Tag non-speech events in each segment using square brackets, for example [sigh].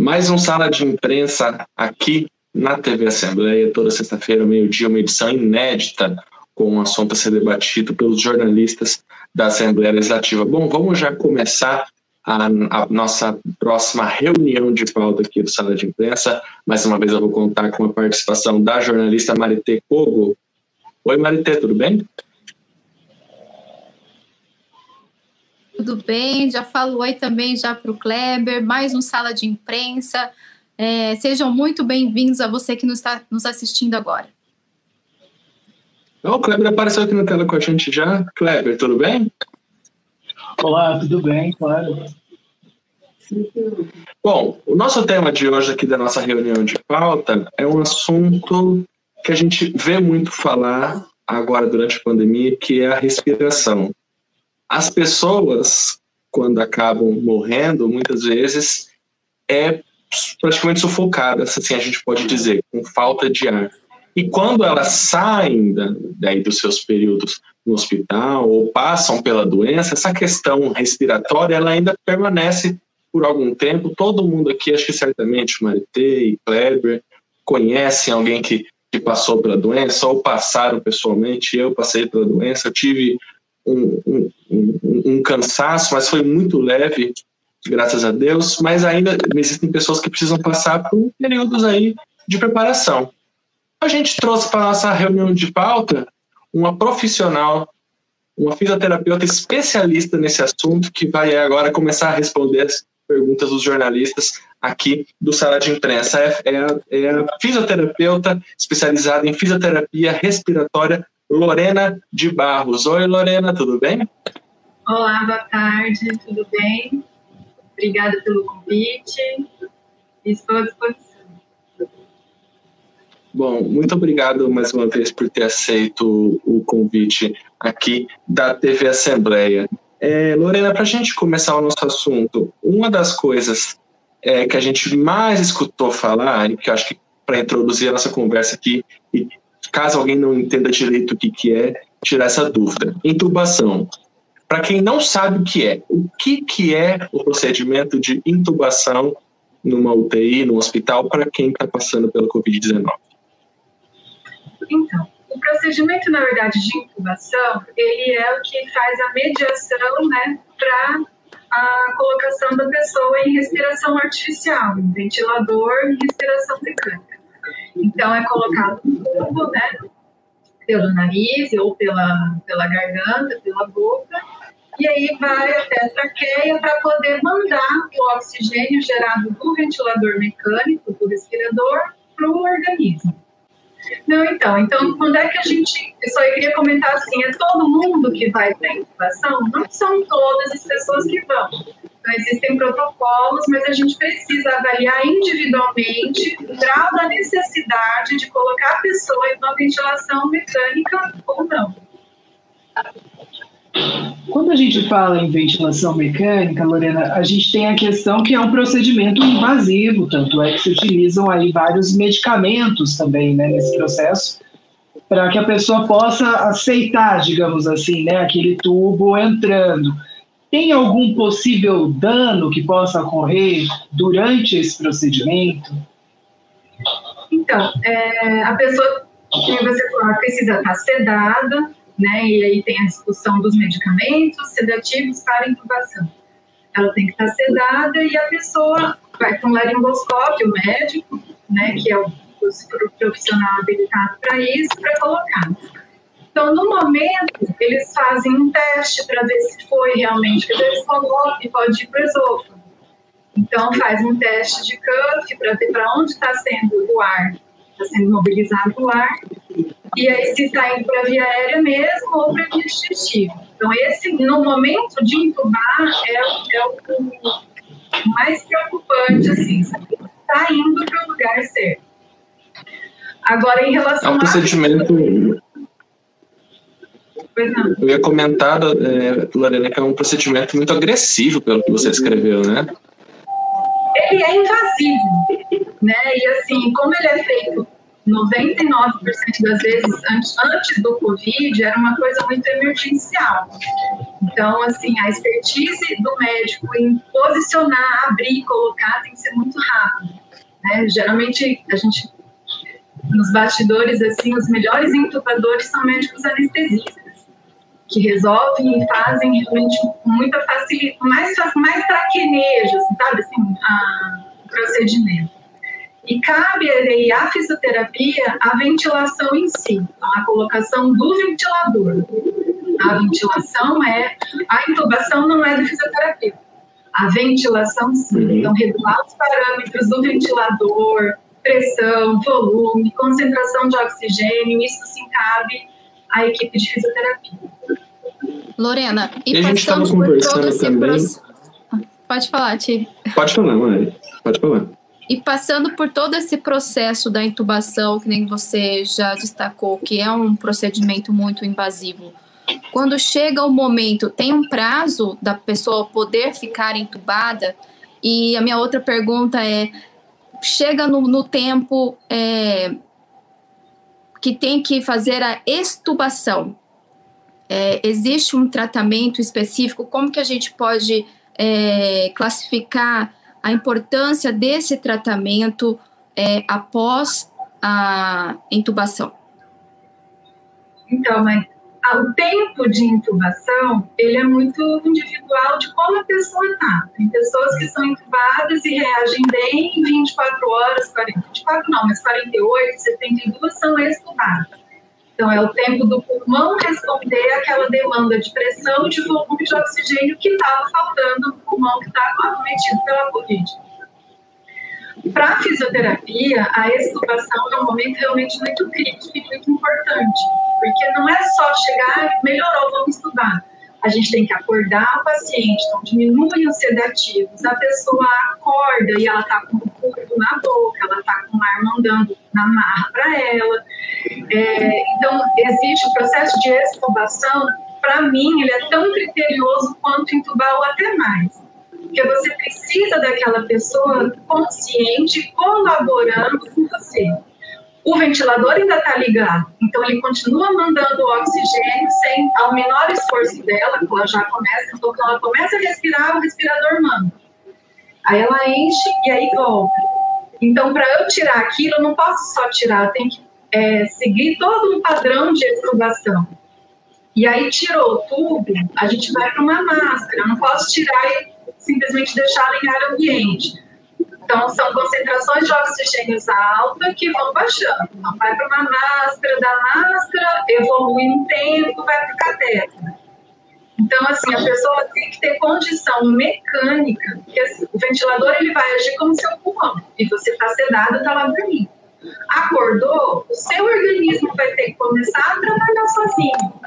Mais um sala de imprensa aqui na TV Assembleia, toda sexta-feira, meio-dia, uma edição inédita com um assunto a ser debatido pelos jornalistas da Assembleia Legislativa. Bom, vamos já começar a, a, nossa próxima reunião de pauta aqui do Sala de Imprensa. Mais uma vez eu vou contar com a participação da jornalista Marité Kogo. Oi, Marité, tudo bem? Tudo bem, já falo oi também já para o Kleber, mais um sala de imprensa. É, sejam muito bem-vindos a você que nos está nos assistindo agora. o Kleber apareceu aqui na tela com a gente já. Kleber, tudo bem? Olá, tudo bem, claro. Bom, o nosso tema de hoje aqui da nossa reunião de pauta é um assunto que a gente vê muito falar agora durante a pandemia, que é a respiração. As pessoas, quando acabam morrendo, muitas vezes é praticamente sufocadas, assim a gente pode dizer, com falta de ar. E quando elas saem da, daí dos seus períodos no hospital ou passam pela doença, essa questão respiratória ela ainda permanece por algum tempo. Todo mundo aqui, acho que certamente Marité e Kleber, conhecem alguém que, que passou pela doença ou passaram pessoalmente. Eu passei pela doença, eu tive um, um, um, cansaço, mas foi muito leve, graças a Deus. Mas ainda existem pessoas que precisam passar por períodos aí de preparação. A gente trouxe para nossa reunião de pauta uma profissional, uma fisioterapeuta especialista nesse assunto, que vai agora começar a responder as perguntas dos jornalistas aqui do Sala de Imprensa. É, é, é fisioterapeuta especializada em fisioterapia respiratória Lorena de Barros. Oi, Lorena, tudo bem? Olá, boa tarde, tudo bem? Obrigada pelo convite. Estou à disposição. Bom, muito obrigado mais uma vez por ter aceito o convite aqui da TV Assembleia. É, Lorena, para a gente começar o nosso assunto, uma das coisas é, que a gente mais escutou falar, e que acho que para introduzir a nossa conversa aqui e caso alguém não entenda direito o que, que é, tirar essa dúvida. Intubação. Para quem não sabe o que é, o que, que é o procedimento de intubação numa UTI, no hospital, para quem está passando pelo Covid-19? Então, o procedimento, na verdade, de intubação, ele é o que faz a mediação, né, para a colocação da pessoa em respiração artificial, ventilador e respiração mecânica. Então, é colocado um né? Pelo nariz ou pela, pela garganta, pela boca, e aí vai até a traqueia para poder mandar o oxigênio gerado do ventilador mecânico, do respirador, para o organismo. Não, então, então, quando é que a gente. Eu só queria comentar assim: é todo mundo que vai para a incubação? Não são todas as pessoas que vão. Então, existem protocolos, mas a gente precisa avaliar individualmente o grau da necessidade de colocar a pessoa em uma ventilação mecânica ou não. Quando a gente fala em ventilação mecânica, Lorena, a gente tem a questão que é um procedimento invasivo, tanto é que se utilizam aí vários medicamentos também né, nesse processo, para que a pessoa possa aceitar, digamos assim, né, aquele tubo entrando. Tem algum possível dano que possa ocorrer durante esse procedimento? Então, é, a pessoa, como você falou, precisa estar sedada, né? E aí tem a discussão dos medicamentos sedativos para intubação. Ela tem que estar sedada e a pessoa vai com um laringoscópio, médico, né? Que é o profissional habilitado para isso, para colocar. Então, no momento, eles fazem um teste para ver se foi realmente que eles colocam e pode ir para o esôfago. Então, faz um teste de cuff para ver para onde está sendo o ar, está sendo mobilizado o ar, e aí se está indo para a via aérea mesmo ou para via digestiva. Então, esse, no momento de entubar, é, é o mais preocupante, assim, está indo para o lugar certo. Agora, em relação é um procedimento... Eu ia comentar, é, Lorena, que é um procedimento muito agressivo, pelo que você escreveu, né? Ele é invasivo, né? E assim, como ele é feito 99% das vezes, antes, antes do Covid, era uma coisa muito emergencial. Então, assim, a expertise do médico em posicionar, abrir, colocar tem que ser muito rápido. Né? Geralmente, a gente, nos bastidores, assim, os melhores intubadores são médicos anestesistas que resolvem e fazem realmente muita facilidade, mais, mais traquenejo, assim, sabe, assim, a, o procedimento. E cabe aí à fisioterapia a ventilação em si, então, a colocação do ventilador. A ventilação é, a intubação não é do fisioterapeuta, a ventilação sim. Uhum. Então, regular os parâmetros do ventilador, pressão, volume, concentração de oxigênio, isso sim cabe à equipe de fisioterapia. Lorena, e, e passando por todo esse processo. Pode falar, Ti. Pode falar, Mari. Pode falar. E passando por todo esse processo da intubação, que nem você já destacou, que é um procedimento muito invasivo, quando chega o momento, tem um prazo da pessoa poder ficar entubada? E a minha outra pergunta é: chega no, no tempo é, que tem que fazer a extubação, é, existe um tratamento específico? Como que a gente pode é, classificar a importância desse tratamento é, após a intubação? Então, mas o tempo de intubação ele é muito individual de como a pessoa está. Tem pessoas que são intubadas e reagem bem em 24 horas, 40, 24 não, mas 48, 72 são extubadas. Então, é o tempo do pulmão responder àquela demanda de pressão de volume de oxigênio que estava faltando no pulmão que está acometido pela Covid. Para a fisioterapia, a extubação é um momento realmente muito crítico e muito importante, porque não é só chegar melhorou, vamos estudar a gente tem que acordar o paciente, então diminuem os sedativos, a pessoa acorda e ela está com o curto na boca, ela está com o ar mandando na marra para ela. É, então, existe o processo de extubação, para mim, ele é tão criterioso quanto intubar ou até mais. Porque você precisa daquela pessoa consciente colaborando com você o ventilador ainda está ligado, então ele continua mandando oxigênio sem, ao menor esforço dela, que ela já começa, então quando ela começa a respirar, o respirador manda. Aí ela enche e aí volta. Então, para eu tirar aquilo, eu não posso só tirar, tenho que é, seguir todo um padrão de extubação. E aí tirou o tubo, a gente vai para uma máscara, eu não posso tirar e simplesmente deixá-la em ar ambiente então, são concentrações de oxigênios altas que vão baixando. Então, vai para uma máscara, da máscara, evolui um tempo, vai para catéter. Então, assim, a pessoa tem que ter condição mecânica, porque assim, o ventilador ele vai agir como seu pulmão, e você está sedado, está lá dormindo. Acordou, o seu organismo vai ter que começar a trabalhar sozinho.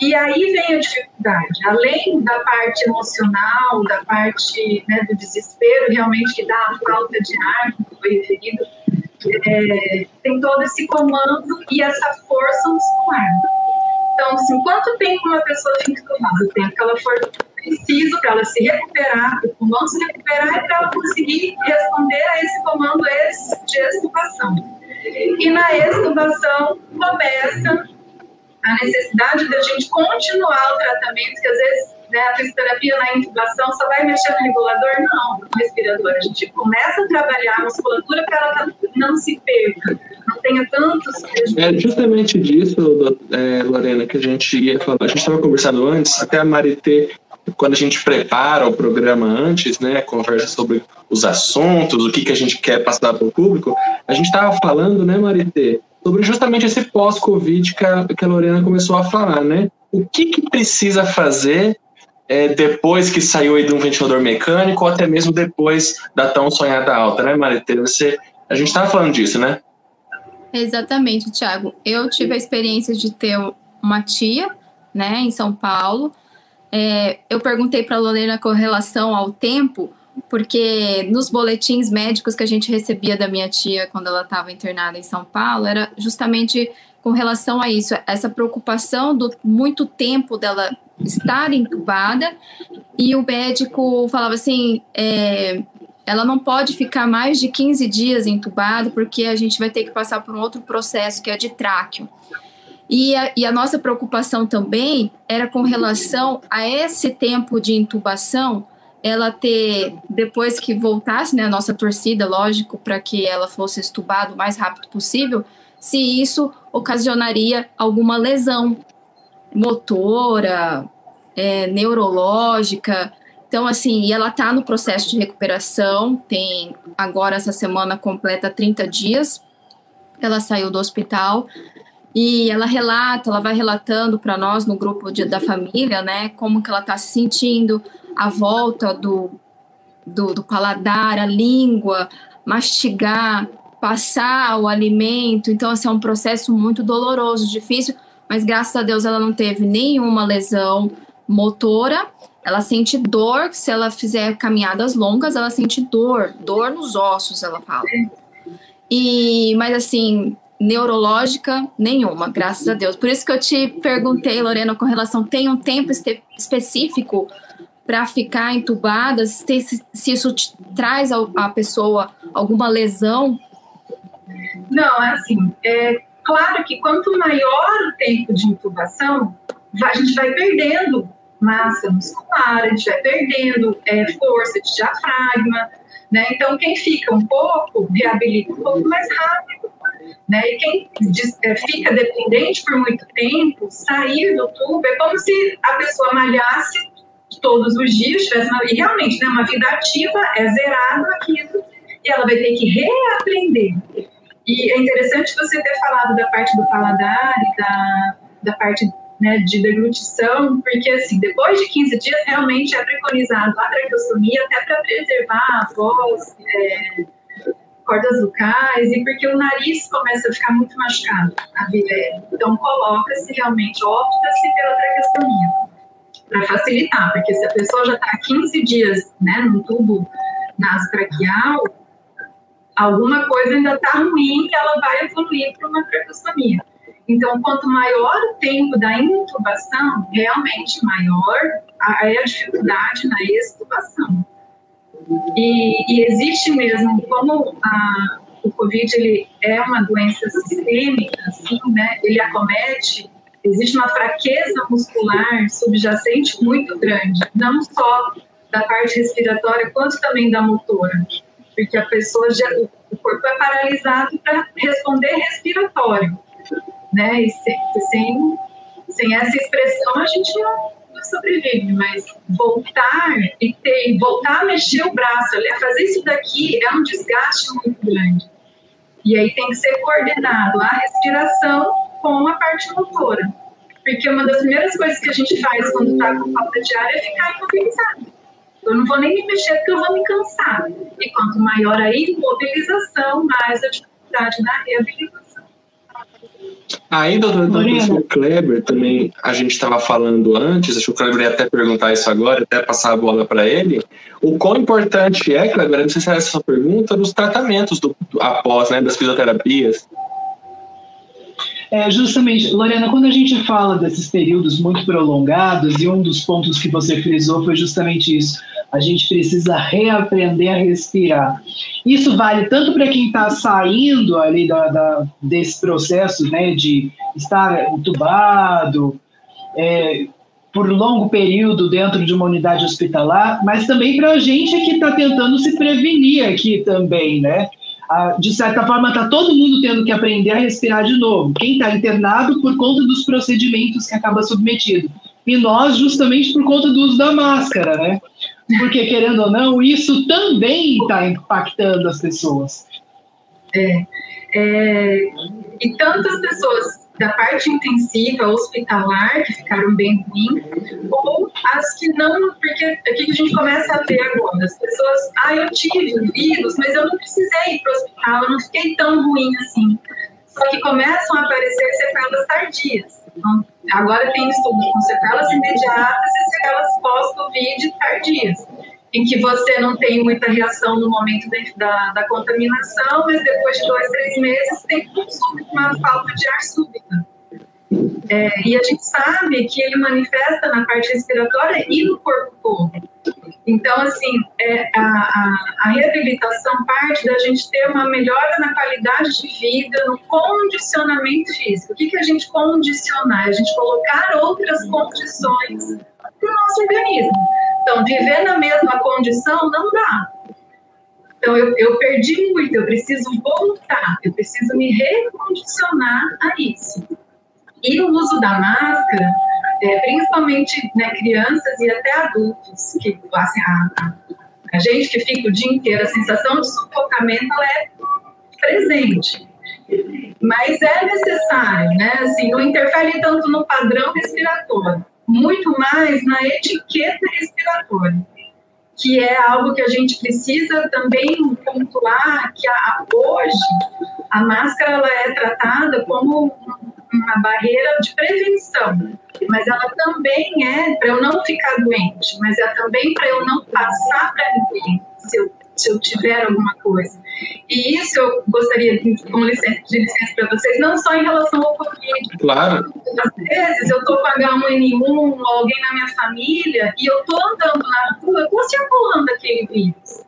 E aí vem a dificuldade, além da parte emocional, da parte né, do desespero, realmente que dá a falta de ar, como foi referido, é, tem todo esse comando e essa força muscular. Então, assim, quanto tempo uma pessoa tem que tomar? O tempo que ela for preciso para ela se recuperar, o pulmão se recuperar e para ela conseguir responder a esse comando de extubação. E na extubação a necessidade da gente continuar o tratamento, que às vezes né, a fisioterapia na intubação só vai mexer no regulador, não, no respirador. A gente começa a trabalhar a musculatura para ela não se perca, não tenha tantos É justamente disso, é, Lorena, que a gente ia falar. A gente estava conversando antes, até a Marité, quando a gente prepara o programa antes, né, conversa sobre os assuntos, o que, que a gente quer passar para o público, a gente estava falando, né, Marité, sobre justamente esse pós-Covid que, a, que a Lorena começou a falar, né? O que, que precisa fazer é, depois que saiu aí de um ventilador mecânico ou até mesmo depois da tão sonhada alta, né, Marité? Você, a gente estava falando disso, né? Exatamente, Thiago. Eu tive a experiência de ter uma tia, né, em São Paulo. É, eu perguntei para a Lorena com relação ao tempo, porque nos boletins médicos que a gente recebia da minha tia quando ela estava internada em São Paulo, era justamente com relação a isso, essa preocupação do muito tempo dela estar entubada, e o médico falava assim: é, ela não pode ficar mais de 15 dias entubada, porque a gente vai ter que passar por um outro processo que é de tráqueo. E a, e a nossa preocupação também era com relação a esse tempo de intubação, ela ter, depois que voltasse, né, a nossa torcida, lógico, para que ela fosse estubada o mais rápido possível, se isso ocasionaria alguma lesão motora, é, neurológica. Então, assim, e ela está no processo de recuperação, tem agora essa semana completa 30 dias. Ela saiu do hospital e ela relata, ela vai relatando para nós no grupo de, da família, né, como que ela está se sentindo, a volta do, do, do paladar, a língua, mastigar, passar o alimento. Então, assim, é um processo muito doloroso, difícil, mas graças a Deus ela não teve nenhuma lesão motora. Ela sente dor, se ela fizer caminhadas longas, ela sente dor, dor nos ossos, ela fala. E, mas assim, neurológica nenhuma, graças a Deus. Por isso que eu te perguntei, Lorena, com relação, tem um tempo específico para ficar entubada, se, se isso traz à pessoa alguma lesão não, é assim, é claro que quanto maior o tempo de intubação, a gente vai perdendo massa muscular, a gente vai perdendo é, força de diafragma, né? Então, quem fica um pouco, reabilita um pouco mais rápido, né? E quem é, fica dependente por muito tempo, sair do tubo é como se a pessoa malhasse todos os dias, tivesse uma, e realmente, né, uma vida ativa é zerado aquilo, e ela vai ter que reaprender. E é interessante você ter falado da parte do paladar e da, da parte né, de deglutição, porque assim, depois de 15 dias realmente é preconizado a traqueostomia até para preservar a voz, é, cordas vocais e porque o nariz começa a ficar muito machucado. Então coloca-se realmente, opta-se pela traqueostomia para facilitar, porque se a pessoa já está 15 dias né, no tubo nasotraqueal, alguma coisa ainda está ruim e ela vai evoluir para uma traqueostomia. Então, quanto maior o tempo da intubação, realmente maior é a dificuldade na extubação. E, e existe mesmo, como a, o Covid ele é uma doença sistêmica, assim, né, ele acomete, existe uma fraqueza muscular subjacente muito grande, não só da parte respiratória, quanto também da motora porque a pessoa já, o corpo é paralisado para responder respiratório, né? E sem, sem, sem essa expressão a gente não, sobrevive, mas voltar e ter, voltar a mexer o braço, fazer isso daqui é um desgaste muito grande. E aí tem que ser coordenado a respiração com a parte motora. Porque uma das primeiras coisas que a gente faz quando está com falta de ar é ficar imobilizado eu não vou nem me mexer porque eu vou me cansar. E quanto maior a imobilização, mais a dificuldade na reabilitação. Aí, doutor, então, o Kleber também, a gente estava falando antes, acho que o Kleber ia até perguntar isso agora, até passar a bola para ele. O quão importante é, Kleber, não sei se é essa sua pergunta, nos tratamentos do, após, né, das fisioterapias. É, justamente, Lorena, quando a gente fala desses períodos muito prolongados, e um dos pontos que você frisou foi justamente isso, a gente precisa reaprender a respirar. Isso vale tanto para quem está saindo ali da, da, desse processo né, de estar entubado, é, por longo período dentro de uma unidade hospitalar, mas também para a gente que está tentando se prevenir aqui também, né? de certa forma, está todo mundo tendo que aprender a respirar de novo. Quem está internado por conta dos procedimentos que acaba submetido. E nós, justamente por conta do uso da máscara, né? Porque, querendo ou não, isso também está impactando as pessoas. É, é, e tantas pessoas da parte intensiva hospitalar, que ficaram bem ruins, ou as que não, porque aqui que a gente começa a ver agora, as pessoas, ah, eu tive o vírus, mas eu não precisei ir para o hospital, eu não fiquei tão ruim assim. Só que começam a aparecer sequelas tardias. Então, agora tem estudos com sequelas imediatas e sequelas pós-Covid tardias em que você não tem muita reação no momento da, da contaminação, mas depois de dois, três meses tem uma falta de ar súbita. É, e a gente sabe que ele manifesta na parte respiratória e no corpo todo. Então, assim, é, a, a, a, reabilitação parte da gente ter uma melhora na qualidade de vida, no condicionamento físico. O que, que a gente condicionar? A gente colocar outras condições para o nosso organismo. Então, viver na mesma condição não dá. Então, eu, eu perdi muito, eu preciso voltar, eu preciso me recondicionar a isso. E o uso da máscara é, principalmente né, crianças e até adultos, que assim, a, a, gente que fica o dia inteiro, a sensação de sufocamento é presente. Mas é necessário, né? Assim, não interfere tanto no padrão respiratório, muito mais na etiqueta respiratória, que é algo que a gente precisa também pontuar que a, hoje a máscara ela é tratada como uma barreira de prevenção, mas ela também é para eu não ficar doente, mas é também para eu não passar para ninguém se eu, se eu tiver alguma coisa. E isso eu gostaria, com licença, de licença para vocês, não só em relação ao Covid. Claro. Às vezes eu estou com H1N1 ou alguém na minha família e eu estou andando na rua, estou circulando aquele vírus.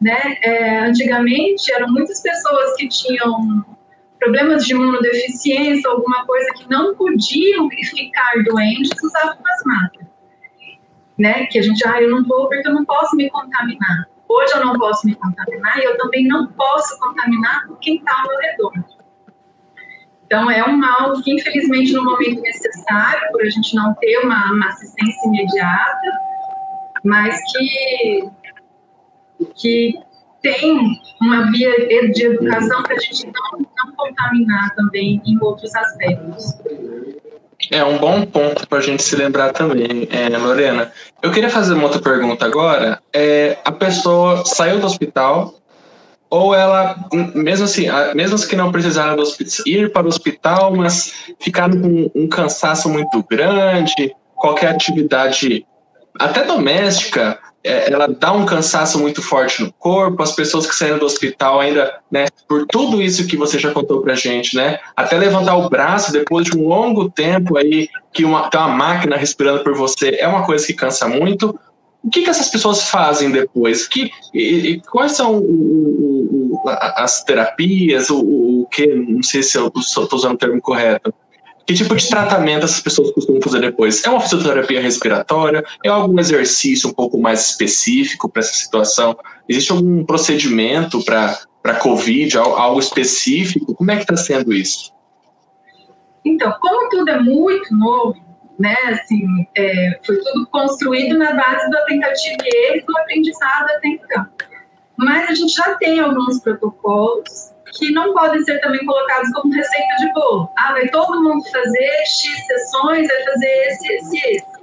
Né? É, antigamente eram muitas pessoas que tinham problemas de imunodeficiência, alguma coisa que não podiam ficar doentes, usavam as máscaras. Né? Que a gente, ah, eu não vou porque eu não posso me contaminar. Hoje eu não posso me contaminar e eu também não posso contaminar quem está ao meu redor. Então, é um mal que, infelizmente, no momento necessário, por a gente não ter uma, uma assistência imediata, mas que, que tem uma via de educação para a gente não, não contaminar também em outros aspectos. É um bom ponto para a gente se lembrar também, é, Lorena. Eu queria fazer uma outra pergunta agora. É, a pessoa saiu do hospital, ou ela, mesmo assim, mesmo que não precisaram ir para o hospital, mas ficaram com um cansaço muito grande, qualquer atividade, até doméstica, ela dá um cansaço muito forte no corpo, as pessoas que saíram do hospital ainda, né, por tudo isso que você já contou pra gente, né, até levantar o braço depois de um longo tempo aí, que uma, tem uma máquina respirando por você, é uma coisa que cansa muito. O que, que essas pessoas fazem depois? Que, e, e quais são o, o, as terapias, o, o que, não sei se eu estou usando o termo correto, que tipo de tratamento essas pessoas costumam fazer depois? É uma fisioterapia respiratória? É algum exercício um pouco mais específico para essa situação? Existe algum procedimento para COVID, algo específico? Como é que está sendo isso? Então, como tudo é muito novo, né, assim, é, foi tudo construído na base da tentativa e do aprendizado até então. Mas a gente já tem alguns protocolos que não podem ser também colocados como receita de bolo. Ah, vai todo mundo fazer X sessões, vai fazer esse, esse, esse.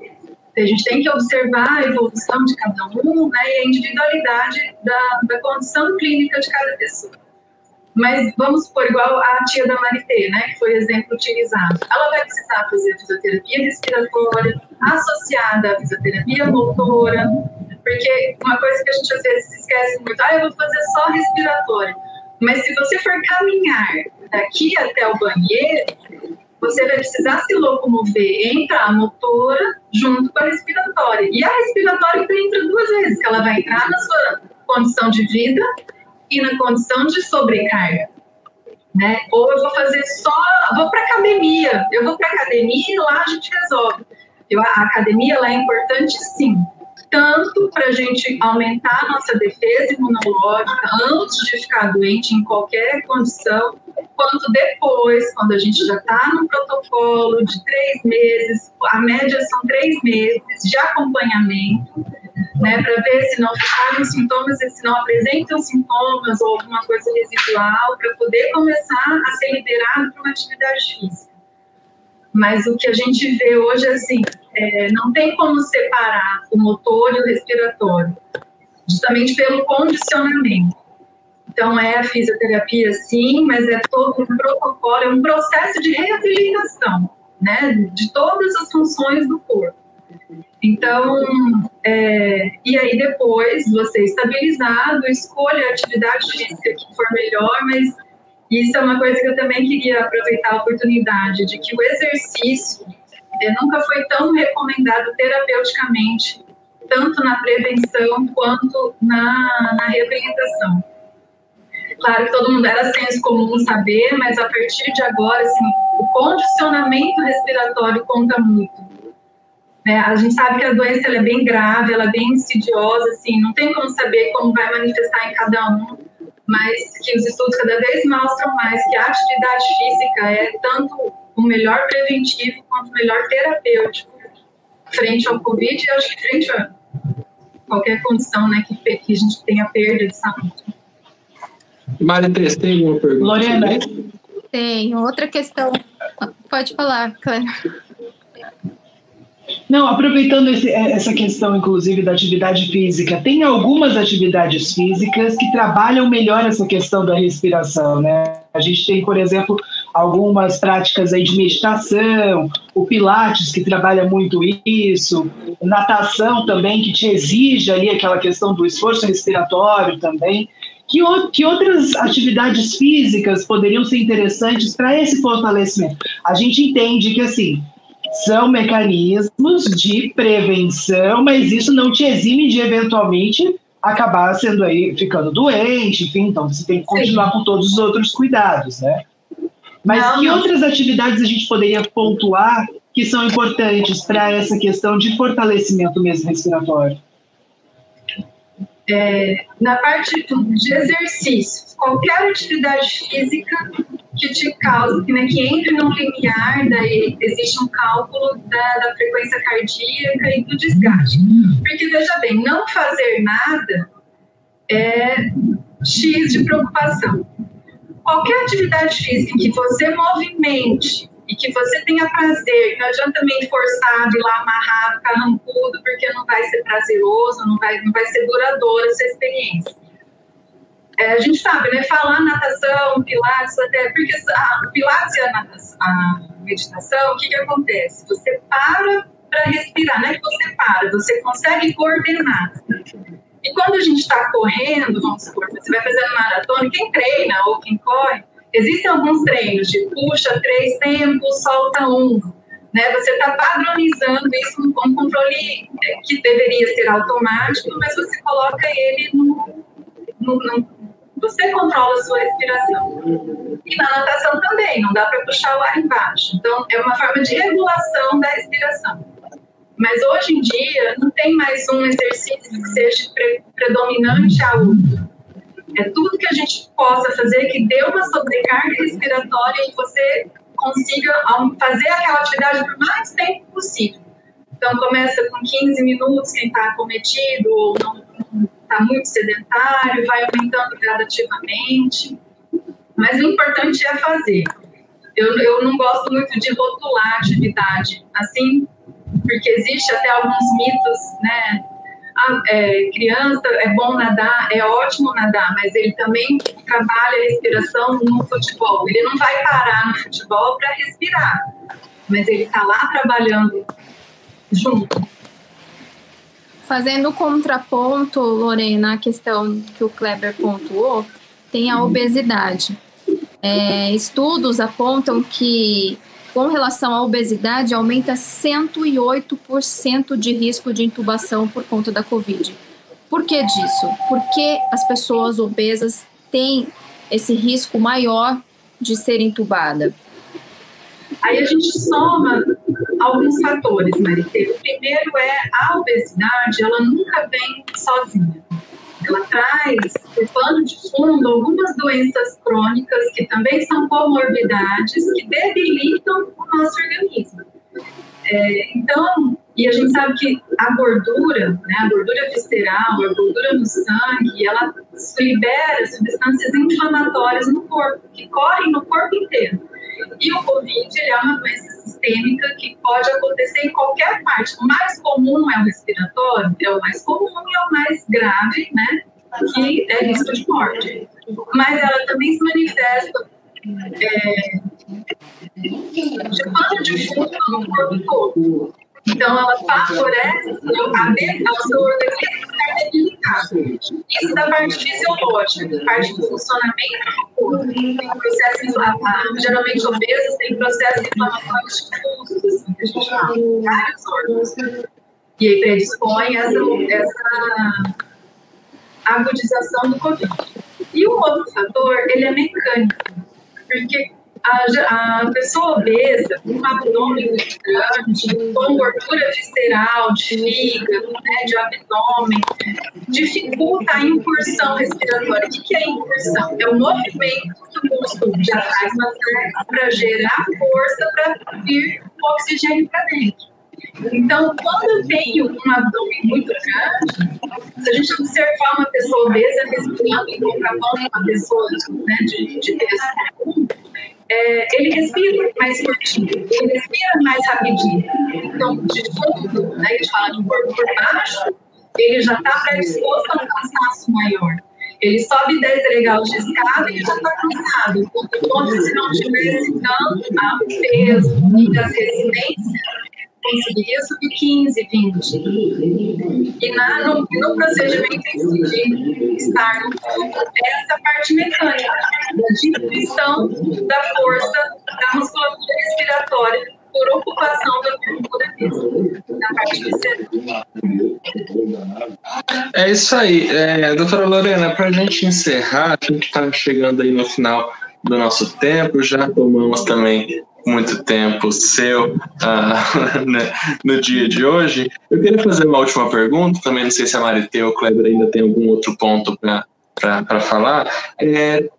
A gente tem que observar a evolução de cada um né, e a individualidade da, da condição clínica de cada pessoa. Mas vamos por igual a tia da Marité, né, que foi exemplo utilizado. Ela vai precisar fazer fisioterapia respiratória associada à fisioterapia motora, porque uma coisa que a gente às vezes esquece muito, ah, eu vou fazer só respiratória mas se você for caminhar daqui até o banheiro, você vai precisar se locomover entre a motora junto com a respiratória. E a respiratória entra duas vezes, que ela vai entrar na sua condição de vida e na condição de sobrecarga. Né? Ou eu vou fazer só, vou para academia, eu vou para academia e lá a gente resolve. Eu, a academia ela é importante sim, tanto para a gente aumentar a nossa defesa imunológica antes de ficar doente em qualquer condição, quanto depois, quando a gente já está no protocolo de três meses, a média são três meses de acompanhamento, né, para ver se não ficaram sintomas e se não apresentam sintomas ou alguma coisa residual, para poder começar a ser liberado para uma atividade física. Mas o que a gente vê hoje é assim, é, não tem como separar o motor e o respiratório, justamente pelo condicionamento. Então, é a fisioterapia, sim, mas é todo um protocolo, é um processo de reabilitação, né, de todas as funções do corpo. Então, é, e aí depois, você estabilizado, escolha a atividade física que for melhor, mas isso é uma coisa que eu também queria aproveitar a oportunidade de que o exercício ele nunca foi tão recomendado terapeuticamente tanto na prevenção quanto na, na reabilitação. Claro que todo mundo era senso comum saber, mas a partir de agora, assim, o condicionamento respiratório conta muito. É, a gente sabe que a doença é bem grave, ela é bem insidiosa, assim, não tem como saber como vai manifestar em cada um, mas que os estudos cada vez mostram mais que a atividade física é tanto o melhor preventivo quanto o melhor terapêutico frente ao Covid e acho que frente a qualquer condição né, que, que a gente tenha perda de saúde. Teresa, tem alguma pergunta? Lorena. Tem. Outra questão. Pode falar, Clara. Não, aproveitando esse, essa questão, inclusive, da atividade física, tem algumas atividades físicas que trabalham melhor essa questão da respiração, né? A gente tem, por exemplo, algumas práticas aí de meditação, o Pilates, que trabalha muito isso, natação também, que te exige ali aquela questão do esforço respiratório também. Que, que outras atividades físicas poderiam ser interessantes para esse fortalecimento? A gente entende que, assim, são mecanismos de prevenção, mas isso não te exime de eventualmente acabar sendo aí ficando doente, enfim, então você tem que continuar Sim. com todos os outros cuidados, né? Mas não, que não. outras atividades a gente poderia pontuar que são importantes para essa questão de fortalecimento mesmo respiratório? É, na parte de exercícios, qualquer atividade física que te causa, que, né, que entre no limiar, daí existe um cálculo da, da frequência cardíaca e do desgaste. Porque, veja bem, não fazer nada é X de preocupação. Qualquer atividade física em que você movimente e que você tenha prazer, não adianta também forçado, ir lá amarrado, carrancudo, porque não vai ser prazeroso, não vai, não vai ser duradoura essa experiência é, a gente sabe, né, falar natação, pilates, até, porque a pilates e a, a meditação, o que, que acontece? Você para para respirar, não é que você para, você consegue coordenar. E quando a gente está correndo, vamos supor, você vai fazendo maratona, quem treina ou quem corre, existem alguns treinos de puxa três tempos, solta um. Né? Você está padronizando isso com um controle que deveria ser automático, mas você coloca ele no, no, no você controla a sua respiração. E na natação também, não dá para puxar o ar embaixo. Então, é uma forma de regulação da respiração. Mas hoje em dia, não tem mais um exercício que seja predominante a outro. É tudo que a gente possa fazer que dê uma sobrecarga respiratória e você consiga fazer aquela atividade por mais tempo possível. Então, começa com 15 minutos, quem está acometido ou não está muito sedentário, vai aumentando gradativamente. Mas o importante é fazer. Eu, eu não gosto muito de rotular atividade, assim, porque existe até alguns mitos, né? Ah, é, criança é bom nadar, é ótimo nadar, mas ele também trabalha a respiração no futebol. Ele não vai parar no futebol para respirar, mas ele está lá trabalhando junto. Fazendo contraponto, Lorena, a questão que o Kleber pontuou, tem a obesidade. É, estudos apontam que, com relação à obesidade, aumenta 108% de risco de intubação por conta da Covid. Por que disso? Porque as pessoas obesas têm esse risco maior de ser entubada. Aí a gente soma alguns fatores, Maritê. O primeiro é a obesidade, ela nunca vem sozinha. Ela traz, por pano de fundo, algumas doenças crônicas que também são comorbidades que debilitam o nosso organismo. É, então, e a gente sabe que a gordura, né, a gordura visceral, a gordura no sangue, ela libera substâncias inflamatórias no corpo, que correm no corpo inteiro. E o Covid é uma doença sistêmica que pode acontecer em qualquer parte. O mais comum é o respiratório, é o mais comum e é o mais grave, né? Que é risco de morte. Mas ela também se manifesta é, de de fundo no corpo todo. Então, ela favorece a o seu organismo ficar debilitado. Isso da parte fisiológica, parte do funcionamento do corpo. Tem processos, geralmente obesos, tem processos inflamatórios difusos, assim, que a gente fala, vários órgãos. E aí predispõe essa, essa agudização do Covid. E o outro fator, ele é mecânico, porque a, a pessoa obesa, com abdômen muito grande, com gordura visceral, de fígado, né, de abdômen, dificulta a incursão respiratória. O que é incursão? É o movimento que o músculo já faz para gerar força para vir o oxigênio para dentro. Então, quando tenho um abdômen muito grande, se a gente observar uma pessoa obesa respirando em boca a uma pessoa né, de, de peso é, ele respira mais curtinho, ele respira mais rapidinho. Então, de fundo, né, a gente fala de corpo por baixo, ele já está predisposto a um cansaço maior. Ele sobe 10 degraus de escada e já está cansado. Como se não tivesse tanto peso e as resistências conseguiria subir 15, 20. E na, no, no procedimento de estar é essa parte mecânica, da diminuição da força da musculatura respiratória por ocupação da gordura física, na parte visceral. É isso aí. É, doutora Lorena, para a gente encerrar, a gente está chegando aí no final do nosso tempo, já tomamos também muito tempo seu uh, [laughs] no dia de hoje. Eu queria fazer uma última pergunta, também não sei se a Mariteu ou o Kleber ainda tem algum outro ponto para falar. É,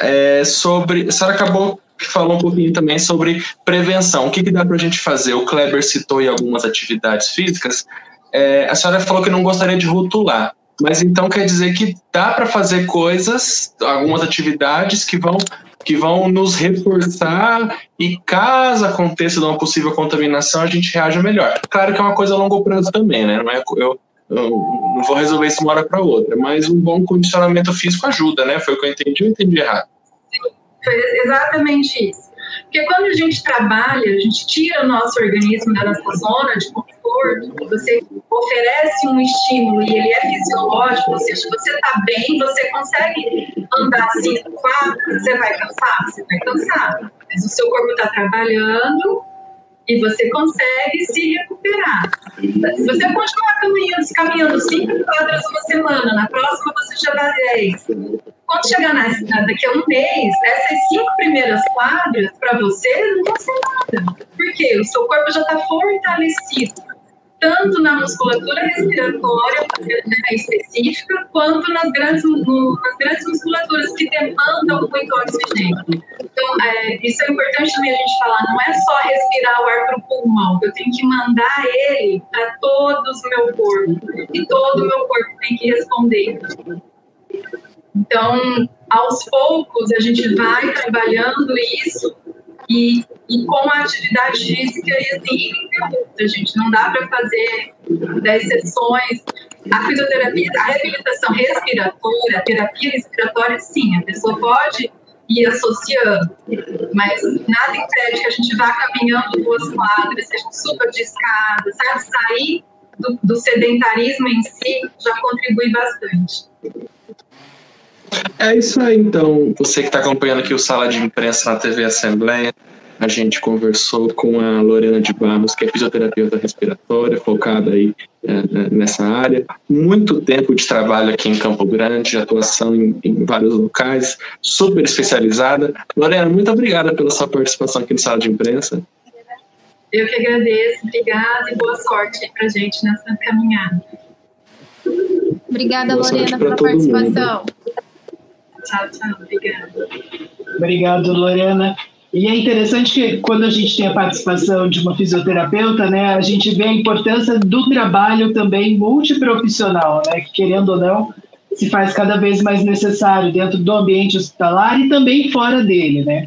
é sobre. A senhora acabou que falou um pouquinho também sobre prevenção. O que, que dá para a gente fazer? O Kleber citou em algumas atividades físicas. É, a senhora falou que não gostaria de rotular. Mas então quer dizer que dá para fazer coisas, algumas atividades que vão que vão nos reforçar e caso aconteça uma possível contaminação, a gente reage melhor. Claro que é uma coisa a longo prazo também, né? Não é, eu, eu não vou resolver isso de uma hora para outra, mas um bom condicionamento físico ajuda, né? Foi o que eu entendi ou entendi errado? Foi exatamente isso. Porque quando a gente trabalha, a gente tira o nosso organismo da nossa zona de conforto, você oferece um estímulo e ele é fisiológico, ou seja, você está bem, você consegue andar cinco, quatro, você vai cansar? Você vai cansar. Mas o seu corpo está trabalhando e você consegue se recuperar. Se você continuar caminhando, caminhando cinco quadras uma semana, na próxima você já dá dez. Quando chegar na, daqui a um mês, essas cinco primeiras quadras, para você, não vão ser nada. Por quê? O seu corpo já está fortalecido tanto na musculatura respiratória específica, quanto nas grandes, no, nas grandes musculaturas que demandam muito oxigênio. Então, é, isso é importante também a gente falar, não é só respirar o ar para o pulmão, eu tenho que mandar ele para todo o meu corpo, e todo o meu corpo tem que responder. Então, aos poucos, a gente vai trabalhando isso e, e com a atividade física e assim, a gente não dá para fazer 10 sessões. A fisioterapia, a reabilitação respiratória, a terapia respiratória, sim, a pessoa pode ir associando, mas nada impede que a gente vá caminhando duas quadras, que a gente suba de escada, sabe? Sair do, do sedentarismo em si já contribui bastante. É isso aí, então. Você que está acompanhando aqui o Sala de Imprensa na TV Assembleia, a gente conversou com a Lorena de Barros, que é fisioterapeuta respiratória, focada aí é, é, nessa área. Muito tempo de trabalho aqui em Campo Grande, de atuação em, em, vários locais, super especializada. Lorena, muito obrigada pela sua participação aqui no Sala de Imprensa. Eu que agradeço, obrigada e boa sorte para gente nessa caminhada. Obrigada, boa Lorena, pela participação. Mundo. Tchau, tchau. Obrigada. Obrigado, Lorena. E é interessante que quando a gente tem a participação de uma fisioterapeuta, né, a gente vê a importância do trabalho também multiprofissional, né, que querendo ou não, se faz cada vez mais necessário dentro do ambiente hospitalar e também fora dele, né,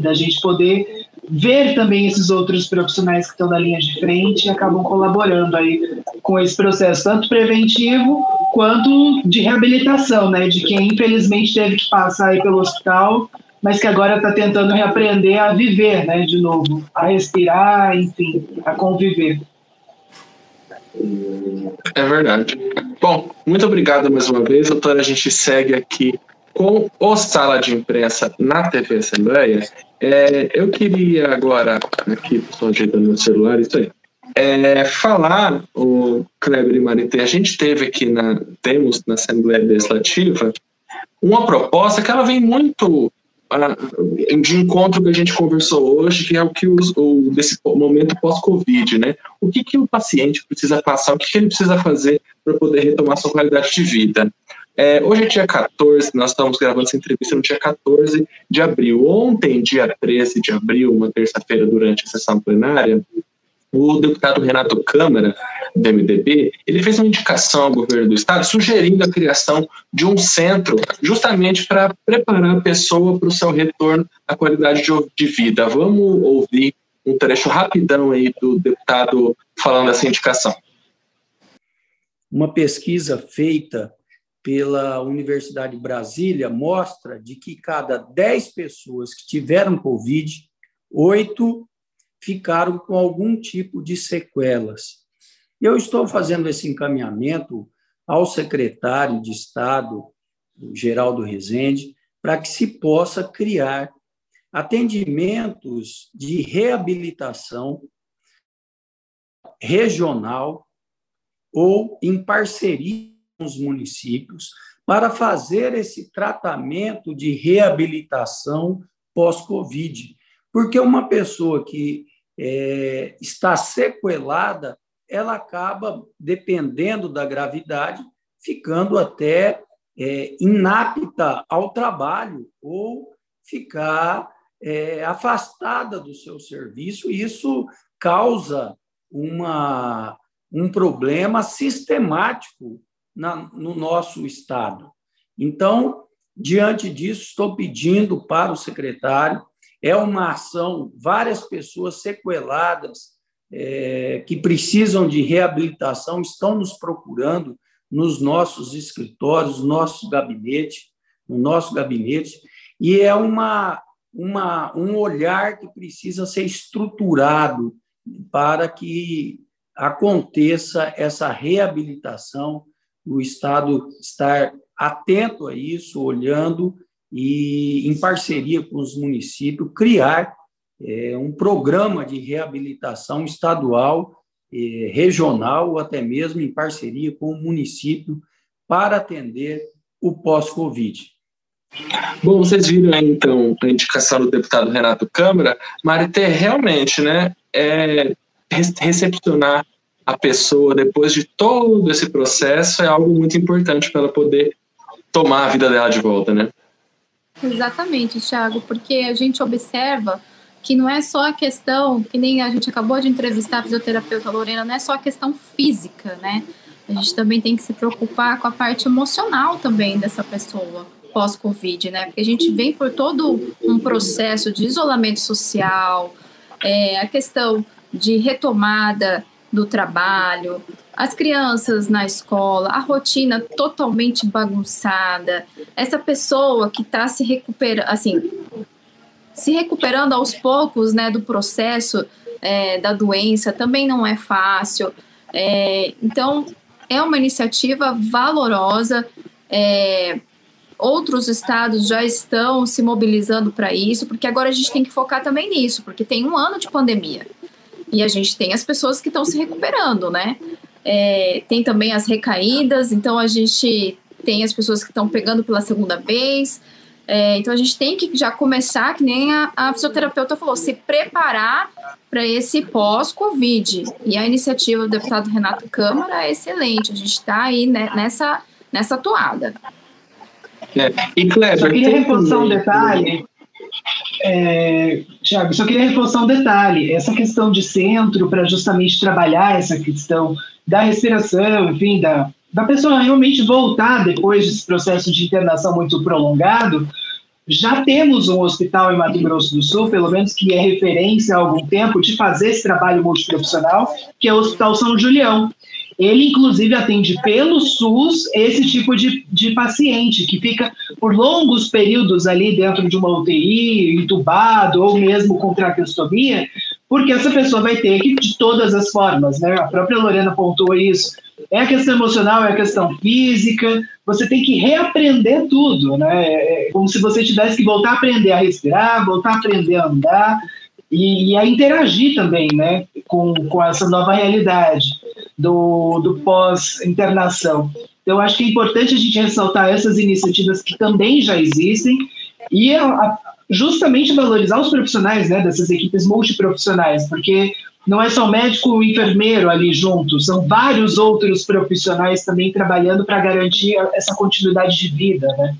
da gente poder ver também esses outros profissionais que estão na linha de frente e acabam colaborando aí com esse processo, tanto preventivo quanto de reabilitação, né? De quem infelizmente teve que passar aí pelo hospital, mas que agora está tentando reaprender a viver, né? De novo, a respirar, enfim, a conviver. É verdade. Bom, muito obrigado mais uma vez, doutora. A gente segue aqui com o Sala de Imprensa na TV Assembleia. É, eu queria agora, aqui, estou ajeitando meu celular, isso aí. é, falar, o Kleber e Marité, a gente teve aqui na, temos na Assembleia Legislativa uma proposta que ela vem muito de encontro que a gente conversou hoje, que é o que os, o, desse momento pós-Covid, né? O que, que o paciente precisa passar, o que, que ele precisa fazer para poder retomar sua qualidade de vida. É, hoje é dia 14, nós estamos gravando essa entrevista no dia 14 de abril. Ontem, dia 13 de abril, uma terça-feira, durante a sessão plenária, o deputado Renato Câmara, do MDB, ele fez uma indicação ao governo do estado sugerindo a criação de um centro justamente para preparar a pessoa para o seu retorno à qualidade de vida. Vamos ouvir um trecho rapidão aí do deputado falando dessa indicação. Uma pesquisa feita pela Universidade de Brasília mostra de que cada 10 pessoas que tiveram Covid, oito ficaram com algum tipo de sequelas. Eu estou fazendo esse encaminhamento ao secretário de Estado, Geraldo Rezende, para que se possa criar atendimentos de reabilitação regional ou em parceria os municípios para fazer esse tratamento de reabilitação pós-Covid. Porque uma pessoa que é, está sequelada, ela acaba, dependendo da gravidade, ficando até é, inapta ao trabalho ou ficar é, afastada do seu serviço. E isso causa uma, um problema sistemático na, no nosso Estado. Então, diante disso, estou pedindo para o secretário é uma ação, várias pessoas sequeladas é, que precisam de reabilitação estão nos procurando nos nossos escritórios, nossos gabinetes, no nosso gabinete, e é uma, uma, um olhar que precisa ser estruturado para que aconteça essa reabilitação, o Estado estar atento a isso, olhando e, em parceria com os municípios, criar é, um programa de reabilitação estadual, é, regional ou até mesmo em parceria com o município para atender o pós-Covid. Bom, vocês viram aí, então, a indicação do deputado Renato Câmara. Marité, realmente, né, é, recepcionar a pessoa depois de todo esse processo é algo muito importante para ela poder tomar a vida dela de volta, né? Exatamente, Thiago, porque a gente observa que não é só a questão, que nem a gente acabou de entrevistar a fisioterapeuta Lorena, não é só a questão física, né? A gente também tem que se preocupar com a parte emocional também dessa pessoa pós-Covid, né? Porque a gente vem por todo um processo de isolamento social, é, a questão de retomada do trabalho, as crianças na escola, a rotina totalmente bagunçada, essa pessoa que está se recuperando, assim, se recuperando aos poucos, né, do processo é, da doença, também não é fácil. É, então, é uma iniciativa valorosa. É, outros estados já estão se mobilizando para isso, porque agora a gente tem que focar também nisso, porque tem um ano de pandemia. E a gente tem as pessoas que estão se recuperando, né? É, tem também as recaídas, então a gente tem as pessoas que estão pegando pela segunda vez. É, então a gente tem que já começar, que nem a, a fisioterapeuta falou, se preparar para esse pós-Covid. E a iniciativa do deputado Renato Câmara é excelente. A gente está aí né, nessa, nessa toada. É. E Kleber, só queria reforçar um detalhe. É, Tiago, só queria reforçar um detalhe. Essa questão de centro para justamente trabalhar essa questão da respiração, enfim, da, da pessoa realmente voltar depois desse processo de internação muito prolongado, já temos um hospital em Mato Grosso do Sul, pelo menos que é referência há algum tempo, de fazer esse trabalho multiprofissional, que é o Hospital São Julião. Ele, inclusive, atende pelo SUS esse tipo de, de paciente, que fica por longos períodos ali dentro de uma UTI, entubado, ou mesmo com traqueostomia, porque essa pessoa vai ter que, de todas as formas, né? A própria Lorena apontou isso. É a questão emocional, é a questão física, você tem que reaprender tudo, né? É, é como se você tivesse que voltar a aprender a respirar, voltar a aprender a andar e, e a interagir também, né? com, com essa nova realidade do, do pós-internação. Então, acho que é importante a gente ressaltar essas iniciativas que também já existem e a, a, justamente valorizar os profissionais né, dessas equipes multiprofissionais, porque não é só o médico e o enfermeiro ali junto, são vários outros profissionais também trabalhando para garantir essa continuidade de vida, né?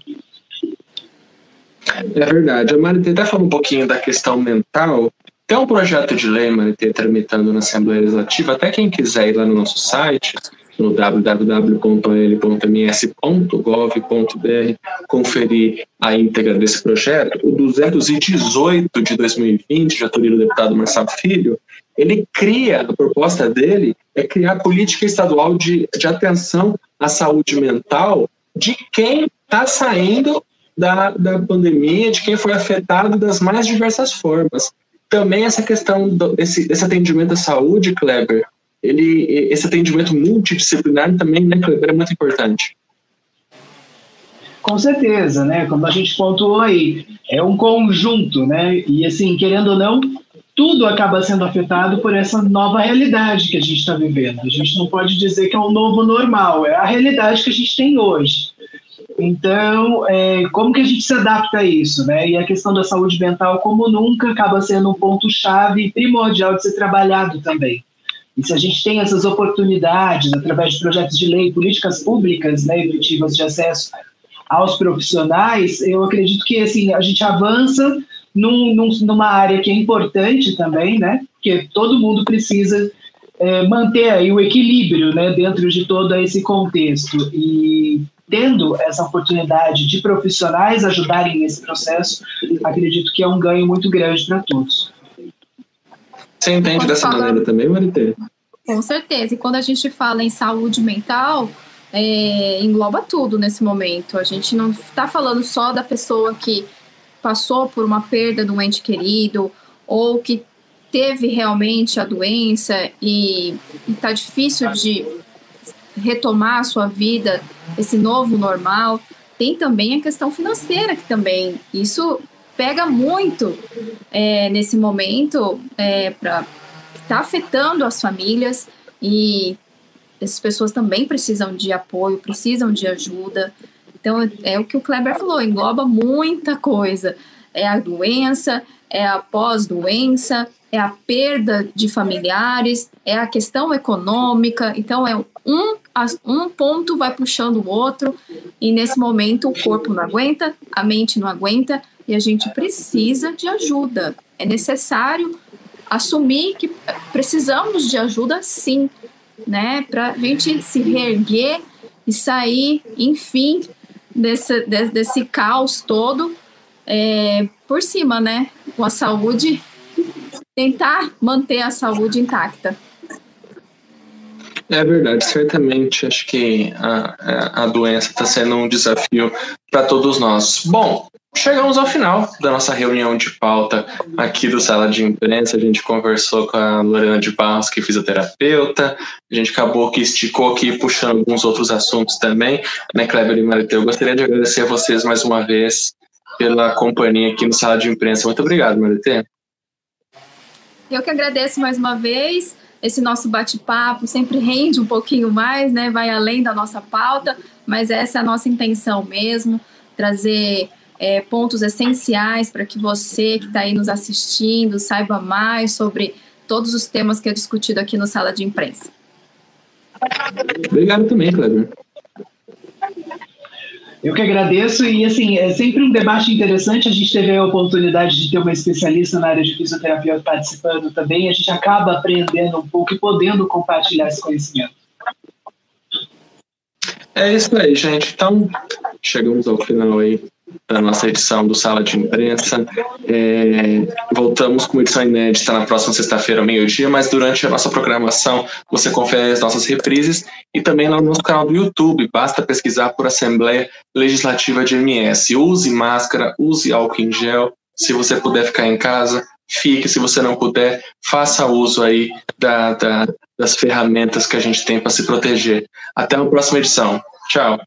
É verdade. A Marité até falou um pouquinho da questão mental. Tem um projeto de lei, Marité, tramitando na Assembleia Legislativa. Até quem quiser ir lá no nosso site, no www.al.ms.gov.br, conferir a íntegra desse projeto. O 218 de 2020, de autoria do deputado Marcelo Filho, ele cria, a proposta dele é criar política estadual de, de atenção à saúde mental de quem está saindo da, da pandemia, de quem foi afetado das mais diversas formas. Também essa questão, do, esse, esse atendimento à saúde, Kleber, ele, esse atendimento multidisciplinar também, né, Kleber, é muito importante. Com certeza, né? Como a gente pontuou aí, é um conjunto, né? E assim, querendo ou não, tudo acaba sendo afetado por essa nova realidade que a gente está vivendo. A gente não pode dizer que é um novo normal, é a realidade que a gente tem hoje. Então, é, como que a gente se adapta a isso, né? E a questão da saúde mental, como nunca, acaba sendo um ponto-chave primordial de ser trabalhado também. E se a gente tem essas oportunidades, através de projetos de lei, políticas públicas né, efetivas de acesso aos profissionais, eu acredito que assim, a gente avança num, num, numa área que é importante também, né? Porque todo mundo precisa é, manter aí o equilíbrio né, dentro de todo esse contexto. E tendo essa oportunidade de profissionais ajudarem nesse processo, acredito que é um ganho muito grande para todos. Você entende dessa fala... maneira também, Marité? Com certeza. E quando a gente fala em saúde mental, é, engloba tudo nesse momento. A gente não está falando só da pessoa que passou por uma perda de um ente querido ou que teve realmente a doença e está difícil de retomar a sua vida, esse novo normal. Tem também a questão financeira, que também isso pega muito é, nesse momento é, para está afetando as famílias e essas pessoas também precisam de apoio, precisam de ajuda. Então, é o que o Kleber falou, engloba muita coisa. É a doença, é a pós-doença, é a perda de familiares, é a questão econômica. Então, é um, um ponto vai puxando o outro, e nesse momento o corpo não aguenta, a mente não aguenta, e a gente precisa de ajuda. É necessário assumir que precisamos de ajuda, sim, né? Para a gente se reerguer e sair, enfim, desse, desse, desse caos todo é, por cima, né? Com a saúde, tentar manter a saúde intacta. É verdade, certamente. Acho que a, a doença está sendo um desafio para todos nós. Bom, chegamos ao final da nossa reunião de pauta aqui do Sala de Imprensa. A gente conversou com a Lorena de Barros, que é fisioterapeuta. A gente acabou que esticou aqui, puxando alguns outros assuntos também. Né, Kleber e Marité, eu gostaria de agradecer a vocês mais uma vez pela companhia aqui no Sala de Imprensa. Muito obrigado, Marité. Eu que agradeço mais uma vez esse nosso bate-papo sempre rende um pouquinho mais, né? Vai além da nossa pauta, mas essa é a nossa intenção mesmo, trazer é, pontos essenciais para que você que está aí nos assistindo saiba mais sobre todos os temas que é discutido aqui no Sala de Imprensa. Obrigado também, Cleber. Eu que agradeço e assim é sempre um debate interessante. A gente teve a oportunidade de ter uma especialista na área de fisioterapia participando também. A gente acaba aprendendo um pouco e podendo compartilhar esse conhecimento. É isso aí, gente. Então, chegamos ao final aí da nossa edição do Sala de Imprensa. É, voltamos com edição inédita na próxima sexta-feira, ao meio-dia, mas durante a nossa programação você confere as nossas reprises e também no nosso canal do YouTube. Basta pesquisar por Assembleia Legislativa de MS. Use máscara, use álcool em gel. Se você puder ficar em casa, fique. Se você não puder, faça uso aí da, da, das ferramentas que a gente tem para se proteger. Até a próxima edição. Tchau.